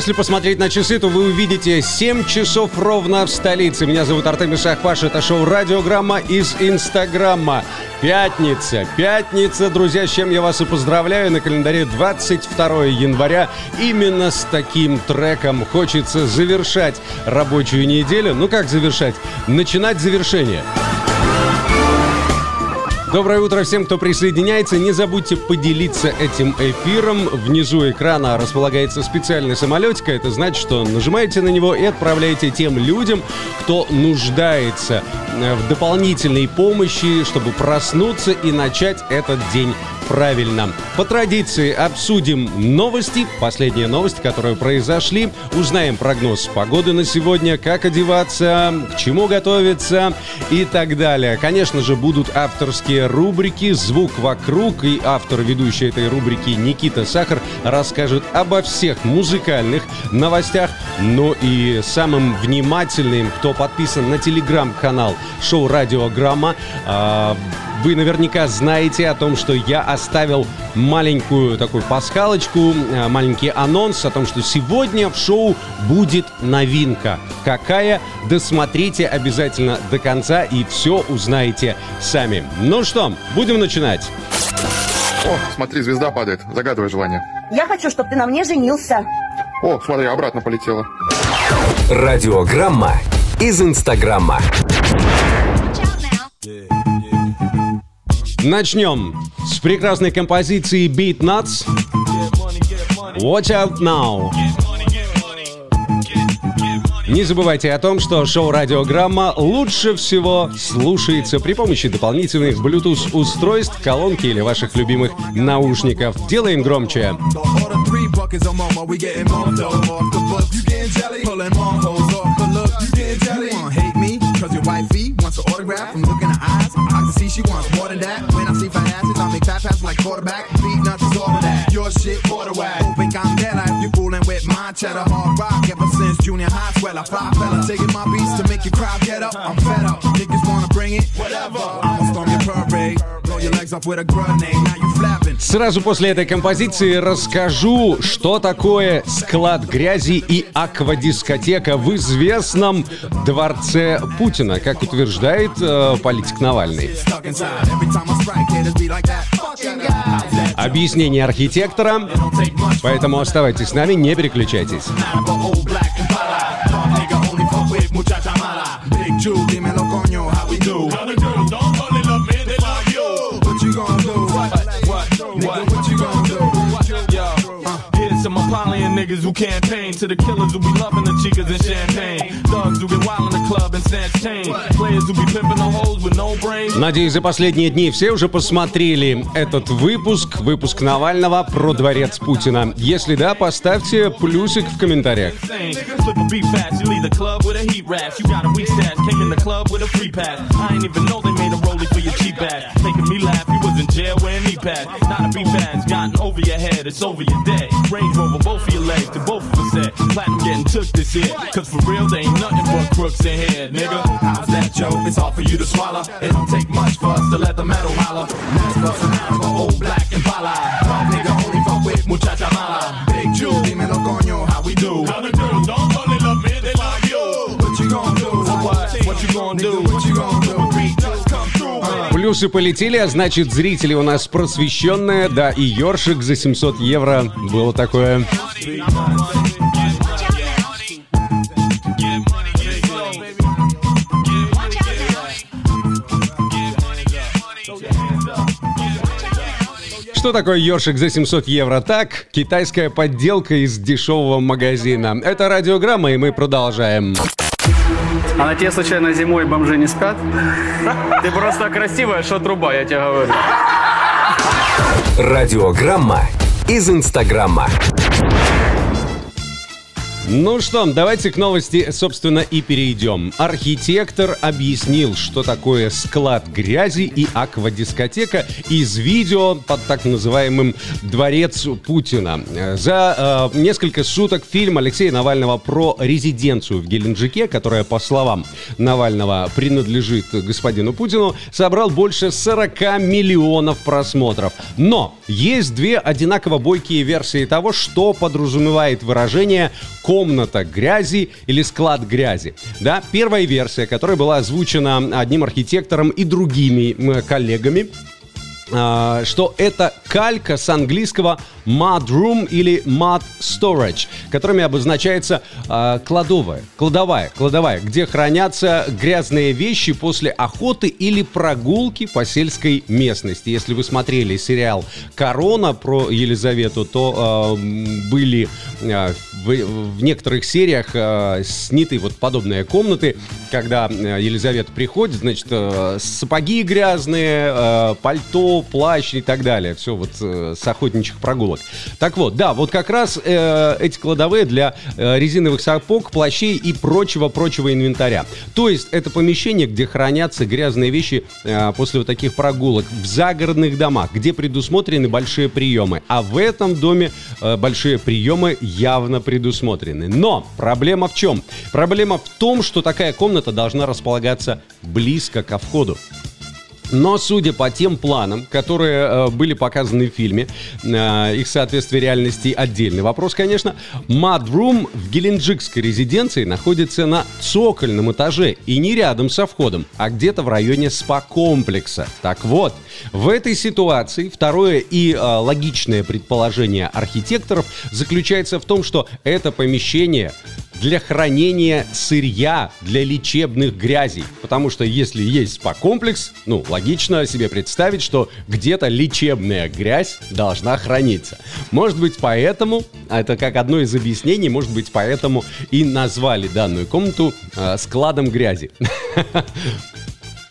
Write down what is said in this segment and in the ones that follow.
Если посмотреть на часы, то вы увидите 7 часов ровно в столице. Меня зовут Артем Исахпаш, это шоу «Радиограмма» из Инстаграма. Пятница, пятница, друзья, с чем я вас и поздравляю. На календаре 22 января. Именно с таким треком хочется завершать рабочую неделю. Ну как завершать? Начинать завершение. Доброе утро всем, кто присоединяется. Не забудьте поделиться этим эфиром. Внизу экрана располагается специальный самолетик. Это значит, что нажимаете на него и отправляете тем людям, кто нуждается э, в дополнительной помощи, чтобы проснуться и начать этот день правильно. По традиции обсудим новости, последние новости, которые произошли. Узнаем прогноз погоды на сегодня, как одеваться, к чему готовиться и так далее. Конечно же, будут авторские рубрики «Звук вокруг» и автор ведущей этой рубрики Никита Сахар расскажет обо всех музыкальных новостях. Ну и самым внимательным, кто подписан на телеграм-канал шоу «Радиограмма», а, вы наверняка знаете о том, что я оставил маленькую такую пасхалочку, э, маленький анонс о том, что сегодня в шоу будет новинка. Какая? Досмотрите обязательно до конца и все узнаете сами. Ну что, будем начинать. О, смотри, звезда падает. Загадывай желание. Я хочу, чтобы ты на мне женился. О, смотри, обратно полетела. Радиограмма из Инстаграма. Начнем с прекрасной композиции Beat Nuts. Watch out now. Не забывайте о том, что шоу «Радиограмма» лучше всего слушается при помощи дополнительных Bluetooth-устройств, колонки или ваших любимых наушников. Делаем громче. She wants more than that. When I see fat asses, I make fat passes like quarterback. Beat not of that. Your shit, quarter whack. Hoping I'm dead, I you fooling with my cheddar hard rock. Ever since junior high, swell, I fly fella. Taking my beats to make your crowd get up. I'm fed up. Niggas wanna bring it, whatever. I'ma storm your parade. Blow your legs off with a grenade. Now you flapping. Сразу после этой композиции расскажу, что такое склад грязи и аквадискотека в известном дворце Путина, как утверждает э, политик Навальный. Объяснение архитектора, поэтому оставайтесь с нами, не переключайтесь. Campaign to the killers who be loving the chicas and champagne. Thugs who get wild in the club and snatch chain. Players who be pimping the hoes with no brains. Надеюсь, за последние дни все уже посмотрели этот выпуск, выпуск Навального про дворец Путина. Если да, поставьте плюсик в комментариях. Making me laugh, you was in jail wearing knee pads. Not a beef ass, gotten over your head, it's over your dead. Range Rover, both of your legs, to both of us said. Platinum getting took this year. Cause for real, there ain't nothing but crooks in here, nigga. How's that, Joe? It's all for you to swallow. It don't take much for us to let the metal holler. Mask bustin' out for old black and pala. Fuck nigga, only fuck with muchacha mala. Big Jew, dímelo coño, how we do? How the girls don't only love me, they love you. What you gonna do? What? What you gonna do? What you gonna do? Плюсы полетели, а значит зрители у нас просвещенные. Да, и ёршик за 700 евро. Было такое. Что такое ёршик за 700 евро? Так, китайская подделка из дешевого магазина. Это радиограмма, и мы продолжаем. А на тебе, случайно, зимой бомжи не спят? Ты просто красивая, что труба, я тебе говорю. Радиограмма из Инстаграма. Ну что, давайте к новости, собственно, и перейдем. Архитектор объяснил, что такое склад грязи и аквадискотека из видео под так называемым «Дворец Путина». За э, несколько суток фильм Алексея Навального про резиденцию в Геленджике, которая, по словам Навального, принадлежит господину Путину, собрал больше 40 миллионов просмотров. Но есть две одинаково бойкие версии того, что подразумевает выражение комната грязи или склад грязи. Да, первая версия, которая была озвучена одним архитектором и другими коллегами, а, что это калька с английского mud room или mud storage, которыми обозначается э, кладовая, кладовая, кладовая, где хранятся грязные вещи после охоты или прогулки по сельской местности. Если вы смотрели сериал «Корона» про Елизавету, то э, были э, в, в некоторых сериях э, сняты вот подобные комнаты, когда Елизавета приходит, значит, э, сапоги грязные, э, пальто, плащ и так далее. Все вот э, с охотничьих прогулок. Так вот, да, вот как раз э, эти кладовые для э, резиновых сапог, плащей и прочего-прочего инвентаря. То есть это помещение, где хранятся грязные вещи э, после вот таких прогулок в загородных домах, где предусмотрены большие приемы. А в этом доме э, большие приемы явно предусмотрены. Но проблема в чем? Проблема в том, что такая комната должна располагаться близко ко входу. Но судя по тем планам, которые э, были показаны в фильме, э, их соответствие реальности отдельный вопрос, конечно. Room в геленджикской резиденции находится на цокольном этаже и не рядом со входом, а где-то в районе спа-комплекса. Так вот, в этой ситуации второе и э, логичное предположение архитекторов заключается в том, что это помещение для хранения сырья для лечебных грязей. Потому что если есть спа-комплекс, ну, логично себе представить, что где-то лечебная грязь должна храниться. Может быть, поэтому, а это как одно из объяснений, может быть, поэтому и назвали данную комнату э, складом грязи.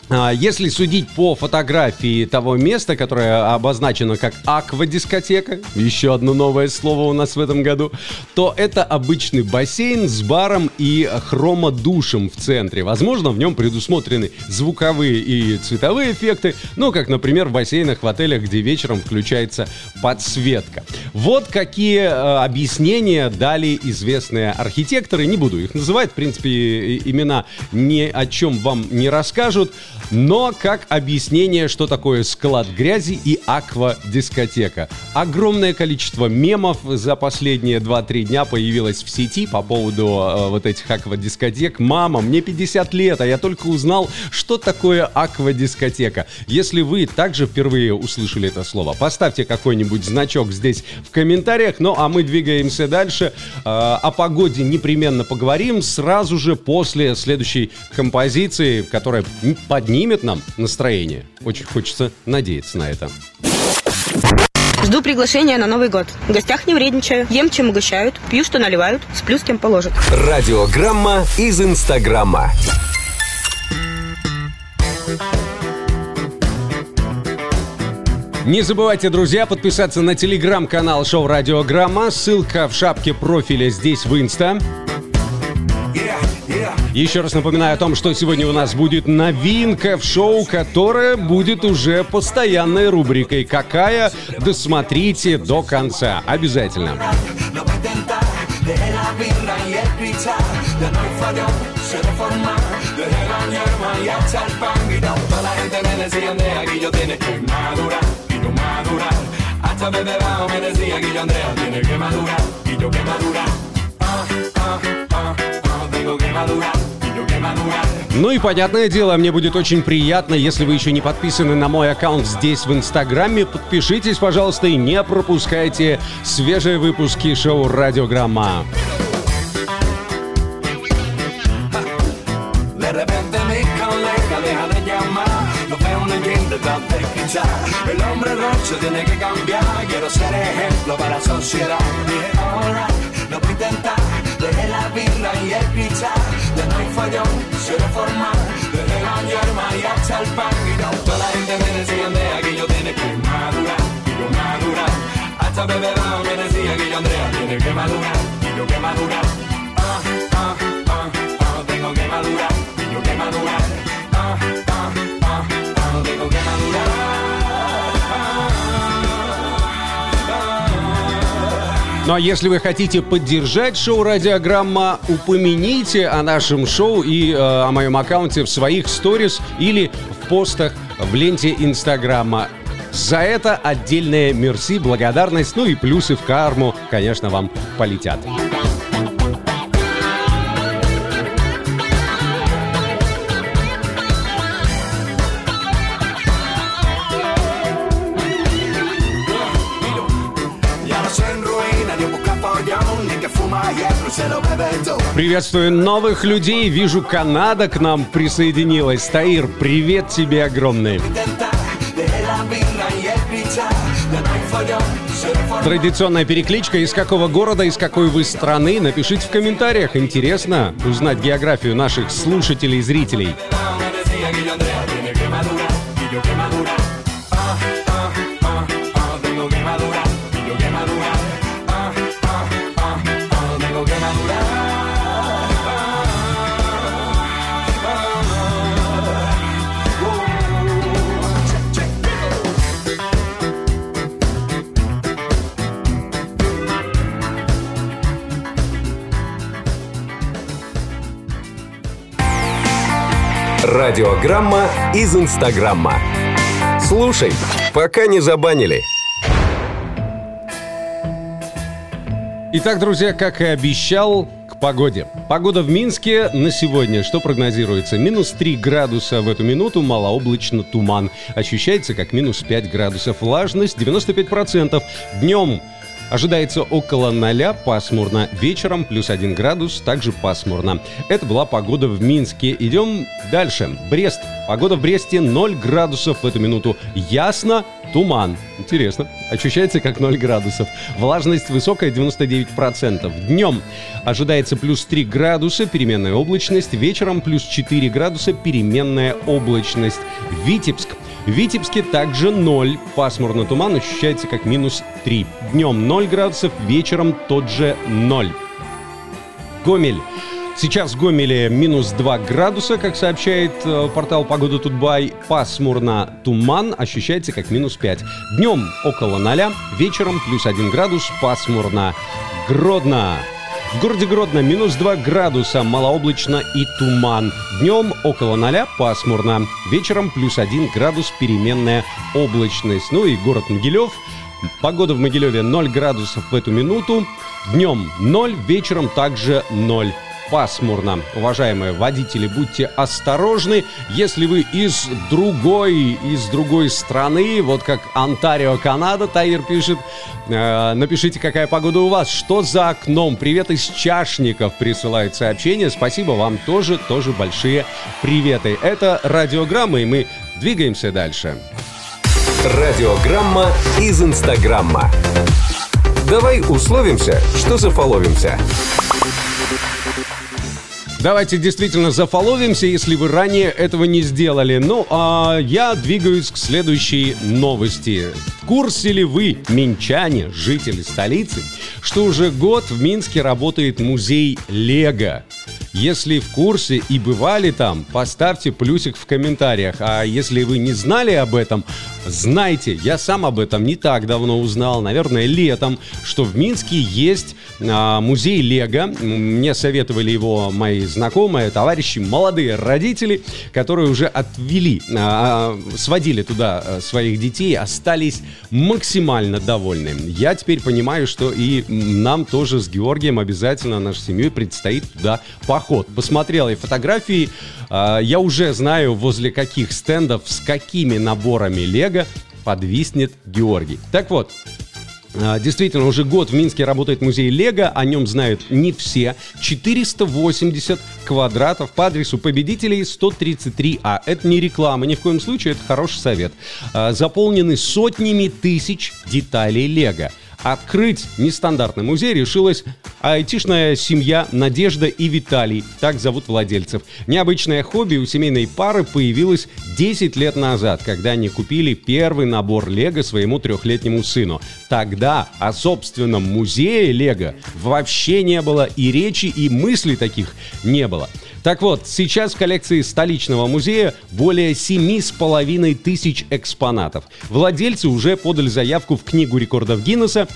А, если судить по фотографии того места, которое обозначено как аквадискотека, еще одно новое слово у нас в этом году, то это обычный бассейн с баром и хромодушем в центре. Возможно, в нем предусмотрены звуковые и цветовые эффекты, ну, как, например, в бассейнах в отелях, где вечером включается подсветка. Вот какие э, объяснения дали известные архитекторы. Не буду их называть, в принципе, имена ни о чем вам не расскажут но как объяснение, что такое склад грязи и аквадискотека. Огромное количество мемов за последние 2-3 дня появилось в сети по поводу э, вот этих аквадискотек. Мама, мне 50 лет, а я только узнал, что такое аквадискотека. Если вы также впервые услышали это слово, поставьте какой-нибудь значок здесь в комментариях. Ну а мы двигаемся дальше. Э, о погоде непременно поговорим сразу же после следующей композиции, которая поднимет поднимет нам настроение. Очень хочется надеяться на это. Жду приглашения на Новый год. В гостях не вредничаю. Ем, чем угощают. Пью, что наливают. Сплю, с кем положат. Радиограмма из Инстаграма. Не забывайте, друзья, подписаться на телеграм-канал Шоу Радиограмма. Ссылка в шапке профиля здесь в Инста. Еще раз напоминаю о том, что сегодня у нас будет новинка в шоу, которая будет уже постоянной рубрикой. Какая? Досмотрите до конца. Обязательно. Me decía que yo Andrea tiene que madurar y yo que madurar. Ah, ah, ah, Ну и понятное дело, мне будет очень приятно, если вы еще не подписаны на мой аккаунт здесь в Инстаграме, подпишитесь, пожалуйста, и не пропускайте свежие выпуски шоу «Радиограмма». Quiero ser ejemplo para la sociedad. Dije, alright, lo voy a intentar. Dejé la birra y el pichar, ya no hay follón, suelo formar. Dejé la yerma y hasta el pan. Y no, toda la gente me decía de que yo tiene que madurar, y lo madurar. Hasta bebedado me decía que yo Andrea tiene que madurar, y lo que madurar. Ah, ah, ah, ah, tengo que madurar, y lo que madurar. Ah, ah, ah, ah, tengo que madurar. Ну а если вы хотите поддержать шоу «Радиограмма», упомяните о нашем шоу и э, о моем аккаунте в своих сторис или в постах в ленте Инстаграма. За это отдельная мерси, благодарность, ну и плюсы в карму, конечно, вам полетят. Приветствую новых людей. Вижу, Канада к нам присоединилась. Таир, привет тебе огромный. Традиционная перекличка. Из какого города, из какой вы страны? Напишите в комментариях. Интересно узнать географию наших слушателей и зрителей. Радиограмма из Инстаграмма. Слушай, пока не забанили. Итак, друзья, как и обещал, к погоде. Погода в Минске на сегодня. Что прогнозируется? Минус 3 градуса в эту минуту, малооблачно туман. Ощущается как минус 5 градусов. Влажность 95%. Днем Ожидается около 0, пасмурно. Вечером плюс 1 градус, также пасмурно. Это была погода в Минске. Идем дальше. Брест. Погода в Бресте 0 градусов в эту минуту. Ясно, туман. Интересно. Ощущается как 0 градусов. Влажность высокая 99%. Днем ожидается плюс 3 градуса, переменная облачность. Вечером плюс 4 градуса, переменная облачность. Витебск. В Витебске также 0. Пасмурно туман ощущается как минус 3. Днем 0 градусов, вечером тот же 0. Гомель. Сейчас в Гомеле минус 2 градуса, как сообщает э, портал Погода Тутбай. Пасмурно туман ощущается как минус 5. Днем около 0, вечером плюс 1 градус, пасмурно. Гродно. В городе Гродно минус 2 градуса, малооблачно и туман. Днем около 0 пасмурно. Вечером плюс 1 градус, переменная облачность. Ну и город Могилев. Погода в Могилеве 0 градусов в эту минуту. Днем 0, вечером также 0 пасмурно. Уважаемые водители, будьте осторожны, если вы из другой, из другой страны, вот как Онтарио, Канада, Таир пишет, э, напишите, какая погода у вас, что за окном, привет из чашников присылают сообщения, спасибо вам тоже, тоже большие приветы. Это радиограмма, и мы двигаемся дальше. Радиограмма из Инстаграмма. Давай условимся, что зафоловимся. Давайте действительно зафоловимся, если вы ранее этого не сделали. Ну, а я двигаюсь к следующей новости. В курсе ли вы, минчане, жители столицы, что уже год в Минске работает музей Лего? Если в курсе и бывали там, поставьте плюсик в комментариях. А если вы не знали об этом, знайте, я сам об этом не так давно узнал, наверное, летом, что в Минске есть а, музей Лего. Мне советовали его мои знакомые, товарищи, молодые родители, которые уже отвели, а, а сводили туда а, своих детей, остались максимально довольны. Я теперь понимаю, что и нам тоже с Георгием обязательно нашей семьей предстоит туда поход. Посмотрел я фотографии, а, я уже знаю, возле каких стендов, с какими наборами Лего подвиснет Георгий. Так вот, а, Действительно, уже год в Минске работает музей Лего, о нем знают не все. 480 квадратов по адресу победителей 133А. Это не реклама, ни в коем случае, это хороший совет. А, заполнены сотнями тысяч деталей Лего. Открыть нестандартный музей решилась айтишная семья Надежда и Виталий, так зовут владельцев. Необычное хобби у семейной пары появилось 10 лет назад, когда они купили первый набор Лего своему трехлетнему сыну. Тогда о собственном музее Лего вообще не было и речи, и мыслей таких не было. Так вот, сейчас в коллекции столичного музея более семи с половиной тысяч экспонатов. Владельцы уже подали заявку в Книгу рекордов Гиннесса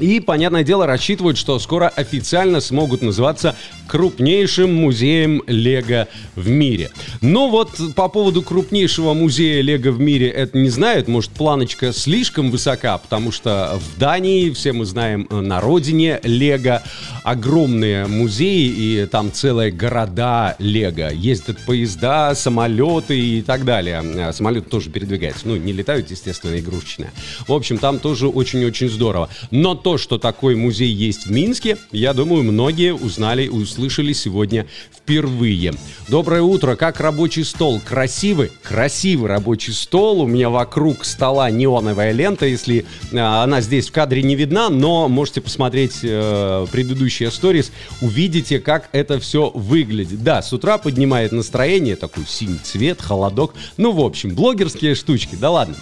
И, понятное дело, рассчитывают, что скоро официально смогут называться крупнейшим музеем Лего в мире. Но вот по поводу крупнейшего музея Лего в мире это не знают. Может, планочка слишком высока, потому что в Дании, все мы знаем, на родине Лего огромные музеи, и там целые города Лего. Ездят поезда, самолеты и так далее. А Самолеты тоже передвигаются. Ну, не летают, естественно, игрушечные. В общем, там тоже очень-очень здорово. Но то, что такой музей есть в Минске, я думаю, многие узнали и услышали сегодня впервые. Доброе утро, как рабочий стол? Красивый? Красивый рабочий стол. У меня вокруг стола неоновая лента, если э, она здесь в кадре не видна, но можете посмотреть э, предыдущие сторис, увидите, как это все выглядит. Да, с утра поднимает настроение, такой синий цвет, холодок. Ну, в общем, блогерские штучки, да ладно.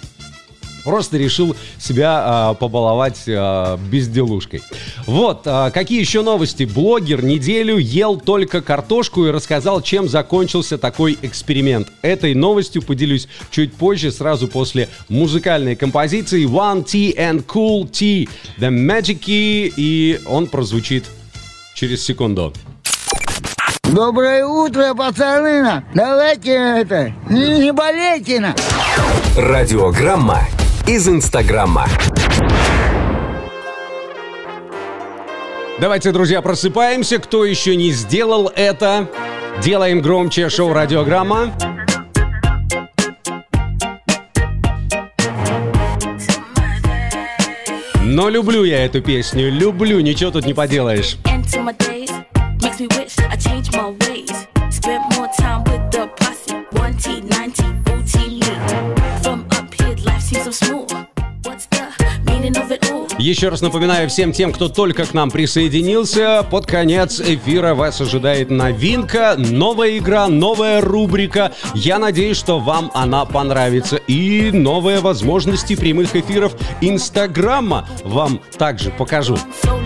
Просто решил себя а, побаловать а, безделушкой. Вот, а, какие еще новости? Блогер неделю ел только картошку и рассказал, чем закончился такой эксперимент. Этой новостью поделюсь чуть позже, сразу после музыкальной композиции One Tea and Cool Tea The Magic Key, и он прозвучит через секунду. Доброе утро, пацаны! Давайте это, не, не болейте на! Радиограмма из Инстаграма. Давайте, друзья, просыпаемся. Кто еще не сделал это, делаем громче шоу «Радиограмма». Но люблю я эту песню, люблю, ничего тут не поделаешь. into my days. Makes me wish I changed my ways. Spent more time with the posse. 1T, 90, Еще раз напоминаю всем тем, кто только к нам присоединился, под конец эфира вас ожидает новинка, новая игра, новая рубрика. Я надеюсь, что вам она понравится. И новые возможности прямых эфиров Инстаграма вам также покажу. So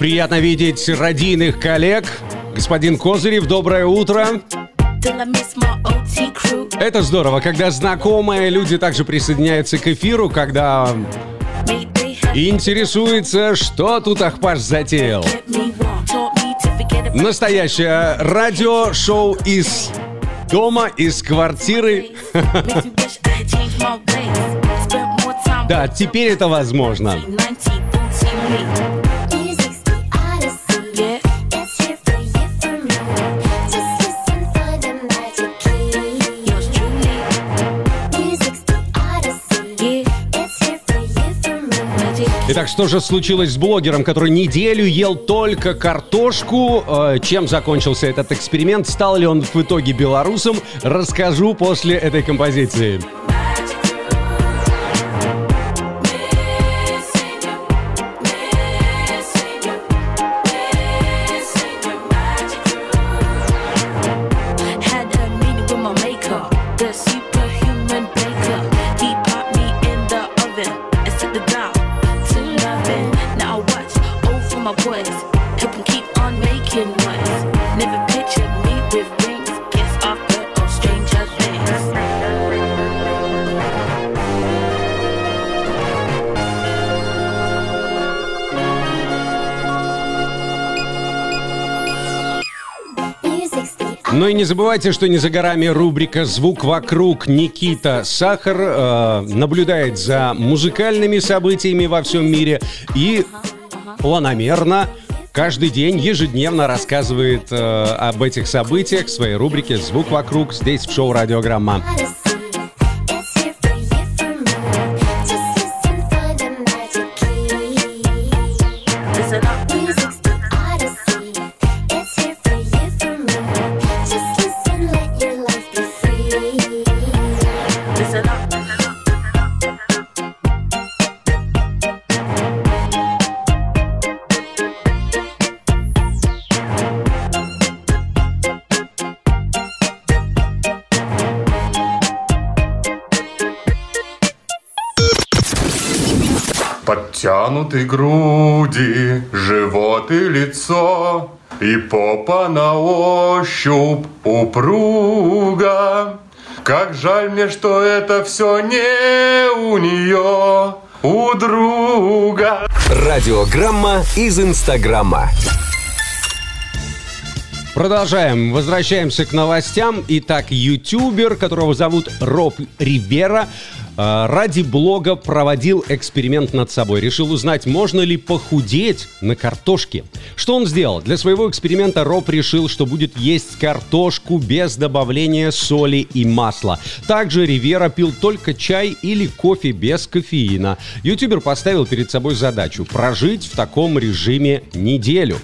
Приятно видеть родийных коллег. Господин Козырев, доброе утро. Это здорово, когда знакомые люди также присоединяются к эфиру, когда интересуется, что тут Ахпаш затеял. Настоящее радиошоу из дома, из квартиры. Да, теперь это возможно. Итак, что же случилось с блогером, который неделю ел только картошку? Э, Чем закончился этот эксперимент? Стал ли он в итоге белорусом? Расскажу после этой композиции. И не забывайте, что не за горами рубрика «Звук вокруг». Никита Сахар э, наблюдает за музыкальными событиями во всем мире и планомерно каждый день, ежедневно рассказывает э, об этих событиях в своей рубрике «Звук вокруг» здесь в шоу «Радиограмма». Подтянуты груди, живот и лицо, И попа на ощупь упруга. Как жаль мне, что это все не у нее, у друга. Радиограмма из Инстаграма. Продолжаем. Возвращаемся к новостям. Итак, ютубер, которого зовут Роб Ривера, ради блога проводил эксперимент над собой. Решил узнать, можно ли похудеть на картошке. Что он сделал? Для своего эксперимента Роб решил, что будет есть картошку без добавления соли и масла. Также Ривера пил только чай или кофе без кофеина. Ютубер поставил перед собой задачу прожить в таком режиме неделю.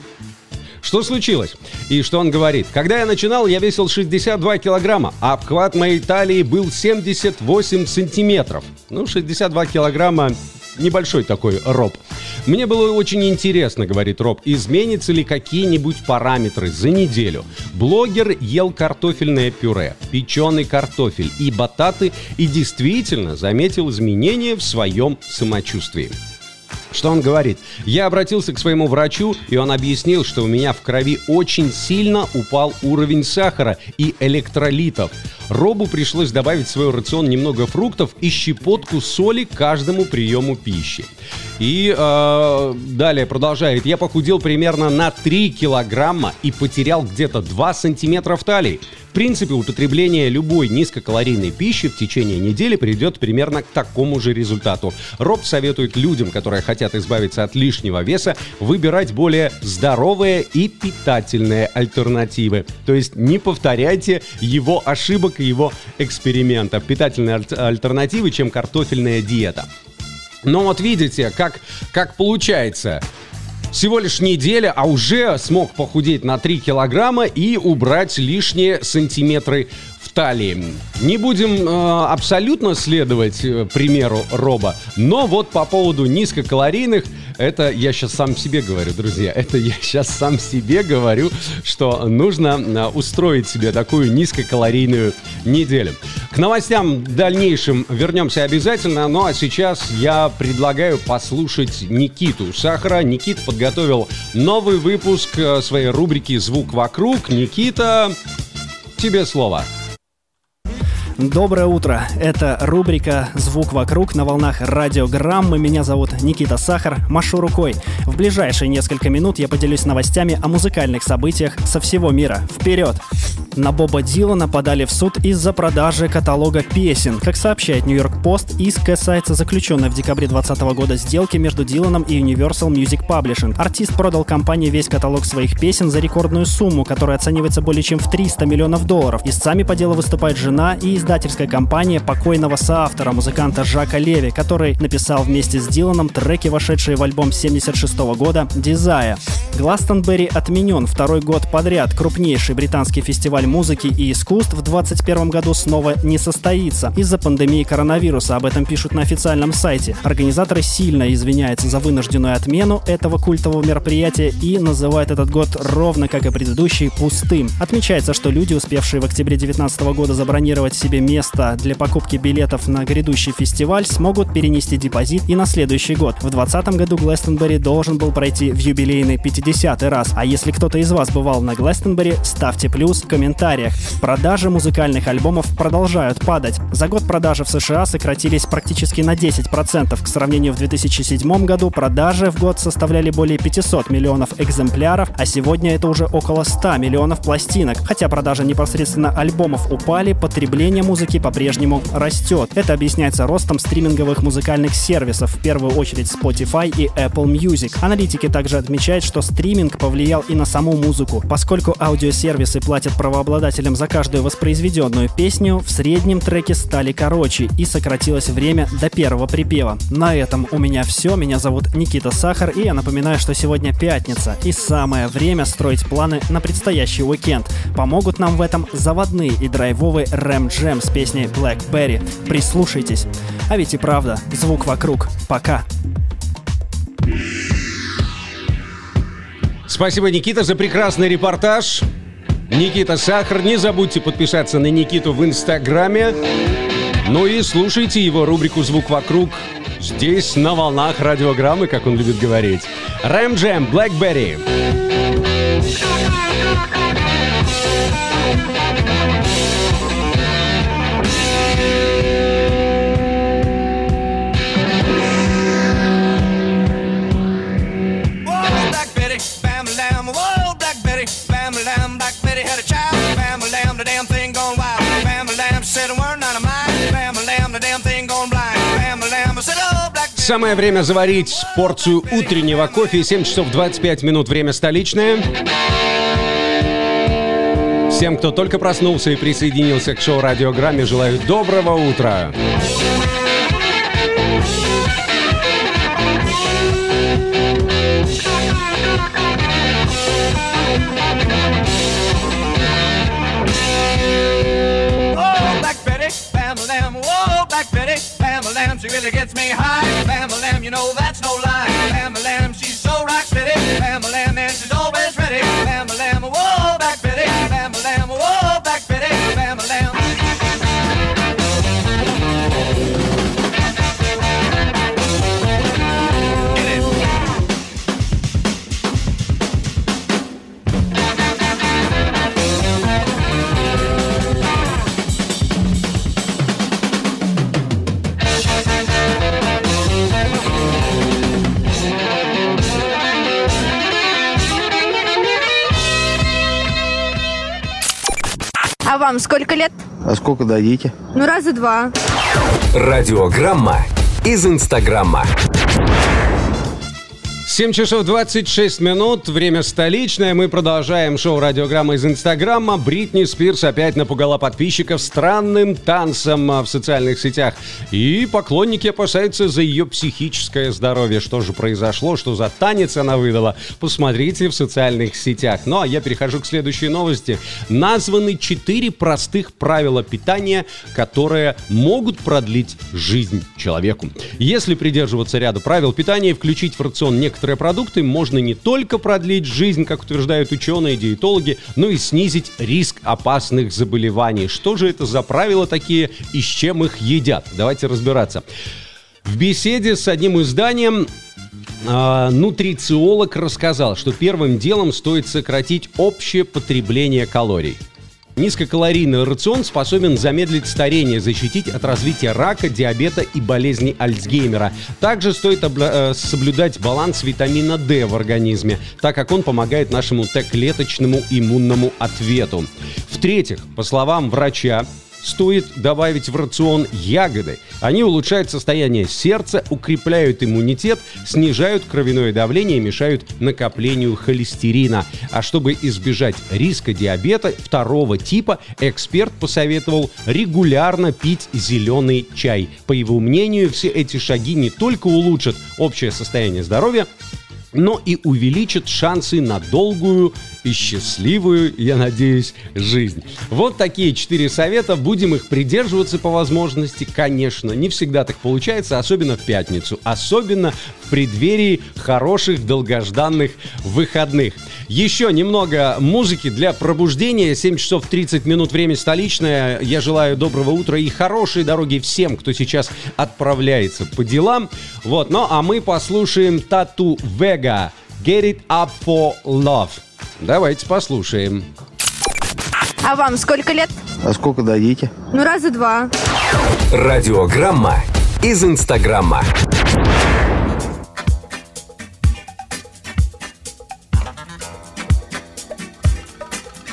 Что случилось? И что он говорит? Когда я начинал, я весил 62 килограмма, а обхват моей талии был 78 сантиметров. Ну, 62 килограмма небольшой такой Роб. Мне было очень интересно, говорит Роб, изменятся ли какие-нибудь параметры за неделю. Блогер ел картофельное пюре, печеный картофель и бататы и действительно заметил изменения в своем самочувствии. Что он говорит? Я обратился к своему врачу, и он объяснил, что у меня в крови очень сильно упал уровень сахара и электролитов. Робу пришлось добавить в свой рацион немного фруктов и щепотку соли каждому приему пищи. И э, далее продолжает. Я похудел примерно на 3 килограмма и потерял где-то 2 сантиметра в талии. В принципе, употребление любой низкокалорийной пищи в течение недели придет примерно к такому же результату. Роб советует людям, которые хотят избавиться от лишнего веса, выбирать более здоровые и питательные альтернативы. То есть не повторяйте его ошибок и его экспериментов. Питательные аль- альтернативы, чем картофельная диета. Но вот видите, как, как получается. Всего лишь неделя, а уже смог похудеть на 3 килограмма и убрать лишние сантиметры в талии. Не будем э, абсолютно следовать э, примеру Роба, но вот по поводу низкокалорийных, это я сейчас сам себе говорю, друзья, это я сейчас сам себе говорю, что нужно э, устроить себе такую низкокалорийную неделю. К новостям дальнейшим вернемся обязательно, ну а сейчас я предлагаю послушать Никиту Сахара. Никит подготовил новый выпуск э, своей рубрики «Звук вокруг». Никита, тебе слово. Доброе утро. Это рубрика «Звук вокруг» на волнах радиограммы. Меня зовут Никита Сахар. Машу рукой. В ближайшие несколько минут я поделюсь новостями о музыкальных событиях со всего мира. Вперед! На Боба Дилана подали в суд из-за продажи каталога песен. Как сообщает Нью-Йорк Пост, иск касается заключенной в декабре 2020 года сделки между Диланом и Universal Music Publishing. Артист продал компании весь каталог своих песен за рекордную сумму, которая оценивается более чем в 300 миллионов долларов. Истцами по делу выступает жена и издательская компания покойного соавтора, музыканта Жака Леви, который написал вместе с Диланом треки, вошедшие в альбом 76 года «Desire». Гластонберри отменен второй год подряд. Крупнейший британский фестиваль музыки и искусств в 2021 году снова не состоится из-за пандемии коронавируса. Об этом пишут на официальном сайте. Организаторы сильно извиняются за вынужденную отмену этого культового мероприятия и называют этот год ровно как и предыдущий пустым. Отмечается, что люди, успевшие в октябре 2019 года забронировать себе место для покупки билетов на грядущий фестиваль, смогут перенести депозит и на следующий год. В 2020 году Глэстонберри должен был пройти в юбилейный 50 раз. А если кто-то из вас бывал на Глэстонберри, ставьте плюс в комментариях. Продажи музыкальных альбомов продолжают падать. За год продажи в США сократились практически на 10%. К сравнению в 2007 году продажи в год составляли более 500 миллионов экземпляров, а сегодня это уже около 100 миллионов пластинок. Хотя продажи непосредственно альбомов упали, потребление музыки по-прежнему растет. Это объясняется ростом стриминговых музыкальных сервисов, в первую очередь Spotify и Apple Music. Аналитики также отмечают, что стриминг повлиял и на саму музыку. Поскольку аудиосервисы платят правообладателям за каждую воспроизведенную песню, в среднем треки стали короче и сократилось время до первого припева. На этом у меня все. Меня зовут Никита Сахар, и я напоминаю, что сегодня пятница, и самое время строить планы на предстоящий уикенд. Помогут нам в этом заводные и драйвовый Рэм Джем с песней Blackberry. Прислушайтесь. А ведь и правда, звук вокруг. Пока. Спасибо, Никита, за прекрасный репортаж. Никита Сахар. Не забудьте подписаться на Никиту в Инстаграме. Ну и слушайте его рубрику «Звук вокруг» здесь на волнах радиограммы, как он любит говорить. Рэм Джем, Blackberry. Whoa, Самое время заварить порцию утреннего кофе. 7 часов 25 минут, время столичное. Всем, кто только проснулся и присоединился к шоу «Радиограмме», желаю доброго утра. Oh, She really gets me high. Bam lamb, you know that's no lie. Сколько лет? А сколько дадите? Ну, раза два. Радиограмма из Инстаграма. 7 часов 26 минут, время столичное. Мы продолжаем шоу «Радиограмма» из Инстаграма. Бритни Спирс опять напугала подписчиков странным танцем а, в социальных сетях. И поклонники опасаются за ее психическое здоровье. Что же произошло, что за танец она выдала? Посмотрите в социальных сетях. Ну, а я перехожу к следующей новости. Названы 4 простых правила питания, которые могут продлить жизнь человеку. Если придерживаться ряда правил питания и включить в рацион некоторые продукты, можно не только продлить жизнь, как утверждают ученые, диетологи, но и снизить риск опасных заболеваний. Что же это за правила такие и с чем их едят? Давайте разбираться. В беседе с одним изданием а, нутрициолог рассказал, что первым делом стоит сократить общее потребление калорий. Низкокалорийный рацион способен замедлить старение, защитить от развития рака, диабета и болезни Альцгеймера. Также стоит обла- э, соблюдать баланс витамина D в организме, так как он помогает нашему Т-клеточному иммунному ответу. В-третьих, по словам врача, стоит добавить в рацион ягоды. Они улучшают состояние сердца, укрепляют иммунитет, снижают кровяное давление и мешают накоплению холестерина. А чтобы избежать риска диабета второго типа, эксперт посоветовал регулярно пить зеленый чай. По его мнению, все эти шаги не только улучшат общее состояние здоровья, но и увеличит шансы на долгую и счастливую, я надеюсь, жизнь. Вот такие четыре совета. Будем их придерживаться по возможности, конечно. Не всегда так получается, особенно в пятницу. Особенно в преддверии хороших долгожданных выходных. Еще немного музыки для пробуждения. 7 часов 30 минут, время столичное. Я желаю доброго утра и хорошей дороги всем, кто сейчас отправляется по делам. Вот, ну а мы послушаем Тату Вега. Get it up for love. Давайте послушаем. А вам сколько лет? А сколько дадите? Ну, раза два. Радиограмма из Инстаграма.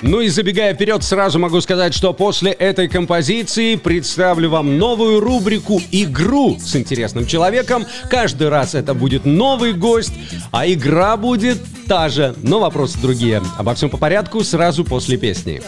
Ну и забегая вперед, сразу могу сказать, что после этой композиции представлю вам новую рубрику «Игру с интересным человеком». Каждый раз это будет новый гость, а игра будет та же, но вопросы другие. Обо всем по порядку сразу после песни.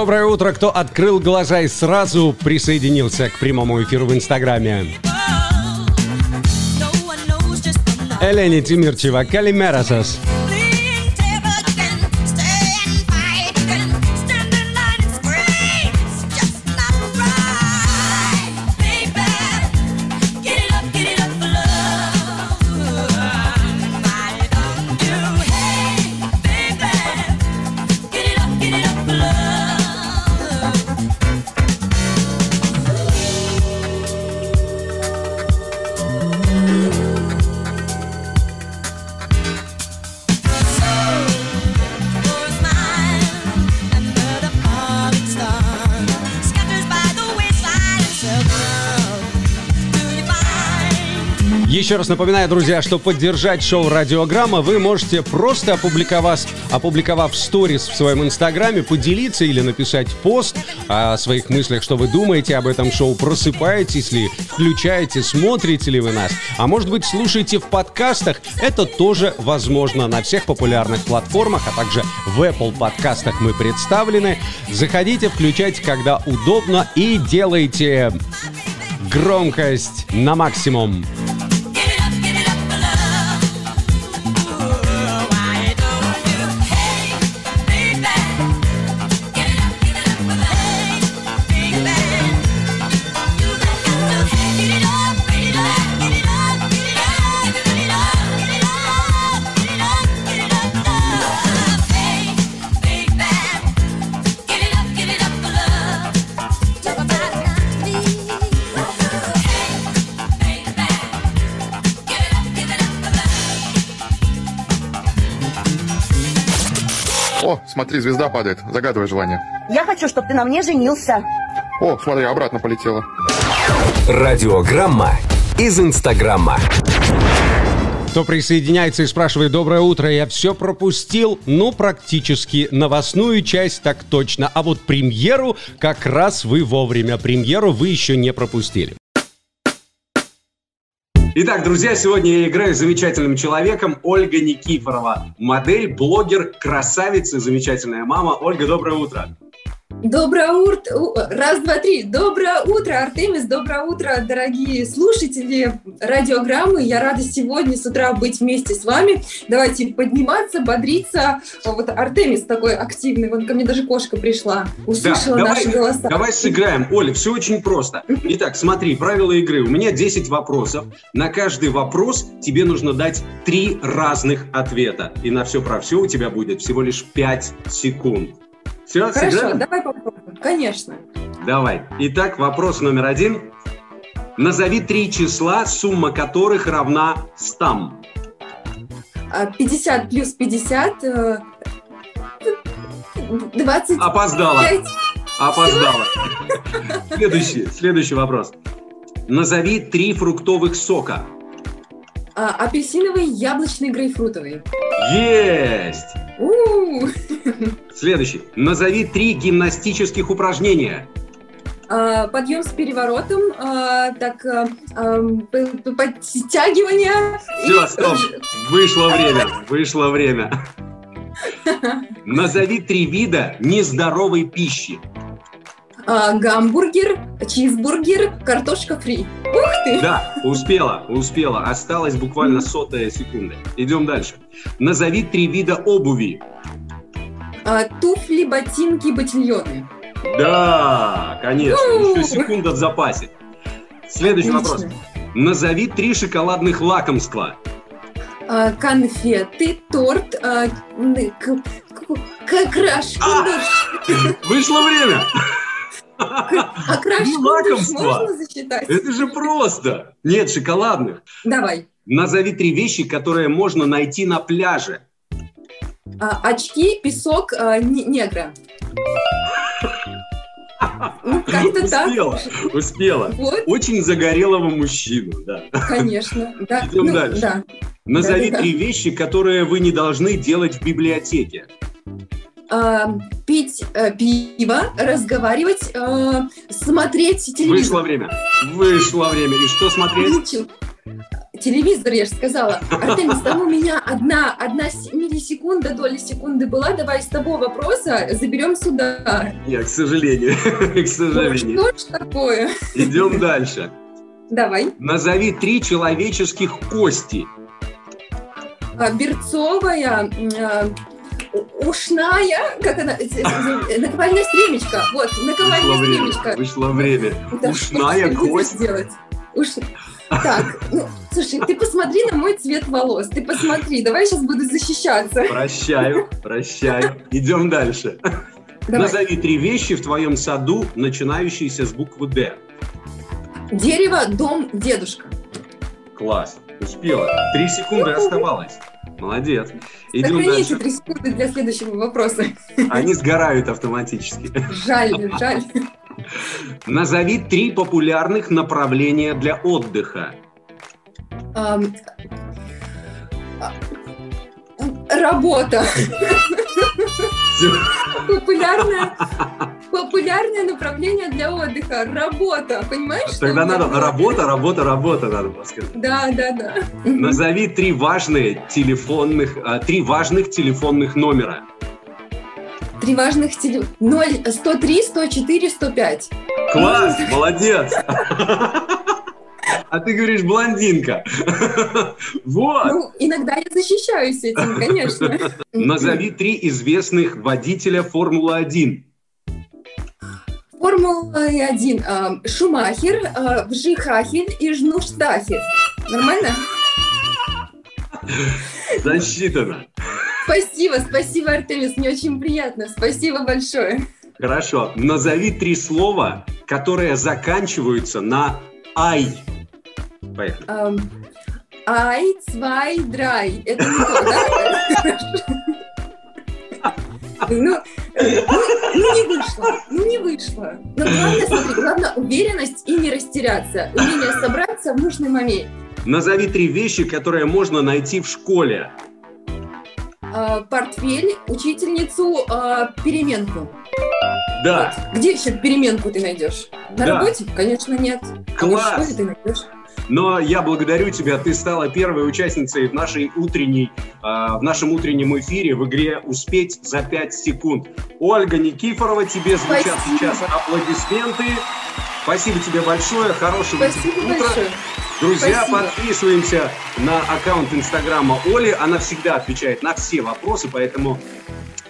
Доброе утро, кто открыл глаза и сразу присоединился к прямому эфиру в Инстаграме. Элени Тимирчева, Калимерасос. Еще раз напоминаю, друзья, что поддержать шоу «Радиограмма» вы можете просто опубликовав, опубликовав сторис в своем инстаграме, поделиться или написать пост о своих мыслях, что вы думаете об этом шоу, просыпаетесь ли, включаете, смотрите ли вы нас, а может быть слушаете в подкастах, это тоже возможно на всех популярных платформах, а также в Apple подкастах мы представлены. Заходите, включайте, когда удобно и делайте громкость на максимум. Смотри, звезда падает. Загадывай желание. Я хочу, чтобы ты на мне женился. О, смотри, обратно полетела. Радиограмма из Инстаграма. Кто присоединяется и спрашивает «Доброе утро, я все пропустил?» Ну, практически. Новостную часть так точно. А вот премьеру как раз вы вовремя. Премьеру вы еще не пропустили. Итак, друзья, сегодня я играю с замечательным человеком Ольга Никифорова. Модель, блогер, красавица, замечательная мама. Ольга, доброе утро. Доброе утро, раз, два, три. Доброе утро, Артемис, доброе утро, дорогие слушатели радиограммы. Я рада сегодня с утра быть вместе с вами. Давайте подниматься, бодриться. Вот Артемис такой активный, вон ко мне даже кошка пришла, услышала Да, наши давай, голоса. давай сыграем. Оля, все очень просто. Итак, смотри, правила игры. У меня 10 вопросов. На каждый вопрос тебе нужно дать три разных ответа. И на все про все у тебя будет всего лишь 5 секунд. Все, Хорошо, сыграем? давай попробуем. Конечно. Давай. Итак, вопрос номер один. Назови три числа, сумма которых равна 100. А, 50 плюс 50, э, 20. Опоздала. Опоздала. Следующий, следующий вопрос. Назови три фруктовых сока. А, апельсиновый, яблочный, грейпфрутовый. Есть! У-у-у. Следующий. Назови три гимнастических упражнения. А, Подъем с переворотом, а, так, а, п- подтягивание. Все, стоп. Вышло время. Вышло время. Назови три вида нездоровой пищи. А, Гамбургер, чизбургер, картошка фри. Ух ты! Да, успела, успела. Осталась буквально сотая секунда. Идем дальше. Назови три вида обуви. А, Туфли, ботинки, ботильоны. Да, конечно. У. Еще секунда в запасе. Следующий Отлично. вопрос. Назови три шоколадных лакомства. А, Конфеты, торт, а, н- к- к- к- краш, кундуш. Вышло время. А Ну, лакомство. можно засчитать? Это же просто. Нет, шоколадных. Давай. Назови три вещи, которые можно найти на пляже. А, Очки, песок, а, не- негра. Ну, как-то так. Успела, успела. Вот. Очень загорелого мужчину, да. Конечно. Да. Идем Ну, дальше. Да. Назови Да-да-да. три вещи, которые вы не должны делать в библиотеке. А, пить э, пиво, разговаривать, э, смотреть телевизор. Вышло время. Вышло время. И что смотреть? Ничего. Телевизор, я же сказала. Артемис, там у меня одна, одна миллисекунда, доля секунды была. Давай с того вопроса заберем сюда. Нет, к сожалению. К Ну, сожалению. что ж такое? Идем дальше. Давай. Назови три человеческих кости. А, Берцовая, у- ушная, как она, э, э, э, наковальная стремечка. Вот, Вышло наковальная время. стремечка. Вышло время. Да, Ушная кость. делать? Уш... Так, ну, слушай, ты посмотри на мой цвет волос, ты посмотри, давай сейчас буду защищаться. Прощаю, прощаю. Идем дальше. Давай. Назови три вещи в твоем саду, начинающиеся с буквы «Д». Дерево, дом, дедушка. Класс. Успела. Три секунды оставалось. Молодец. Идем Сохраните дальше. три секунды для следующего вопроса. Они сгорают автоматически. Жаль, жаль. Назови три популярных направления для отдыха. А, Работа. Популярное, популярное направление для отдыха. Работа. Понимаешь? что Тогда надо было? работа, работа, работа надо было сказать. Да, да, да. Назови три важные телефонных, а, три важных телефонных номера. Три важных теле... 0, 103, 104, 105. Класс, молодец. А ты говоришь блондинка. Вот. Ну, иногда я защищаюсь этим, конечно. Назови три известных водителя Формулы-1. Формула-1. а, Шумахер, а, Вжихахель и Жнуштахель. Нормально? Засчитано. Спасибо, спасибо, Артемис, мне очень приятно. Спасибо большое. Хорошо. Назови три слова, которые заканчиваются на «ай». Поехали. Ам, Ай, цвай, драй. Это не то, да? Ну, ну, ну не вышло, ну не вышло. Но главное, смотри, главное уверенность и не растеряться. Умение собраться в нужный момент. Назови три вещи, которые можно найти в школе. А, портфель, учительницу, а, переменку. Да. Где еще переменку ты найдешь? На Да. работе? Конечно, нет. А Класс. в школе ты найдешь. Но я благодарю тебя, ты стала первой участницей в нашей утренней, а, в нашем утреннем эфире в игре «Успеть за 5 секунд». Ольга Никифорова, тебе звучат Спасибо. сейчас аплодисменты. Спасибо тебе большое, хорошего Спасибо тебе утра. большое. Друзья, Спасибо. подписываемся на аккаунт Инстаграма Оли. Она всегда отвечает на все вопросы, поэтому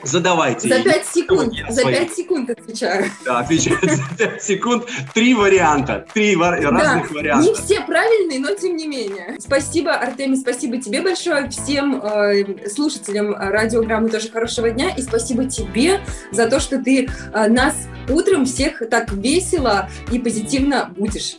задавайте. За ей. 5 секунд, за свои- 5 секунд отвечаю. Да, отвечает за 5 секунд. Три варианта. Три ва- разных да, варианта. не все правильные, но тем не менее. Спасибо, Артемий, спасибо тебе большое, всем э, слушателям радиограммы тоже хорошего дня, и спасибо тебе за то, что ты э, нас утром всех так весело и позитивно будешь.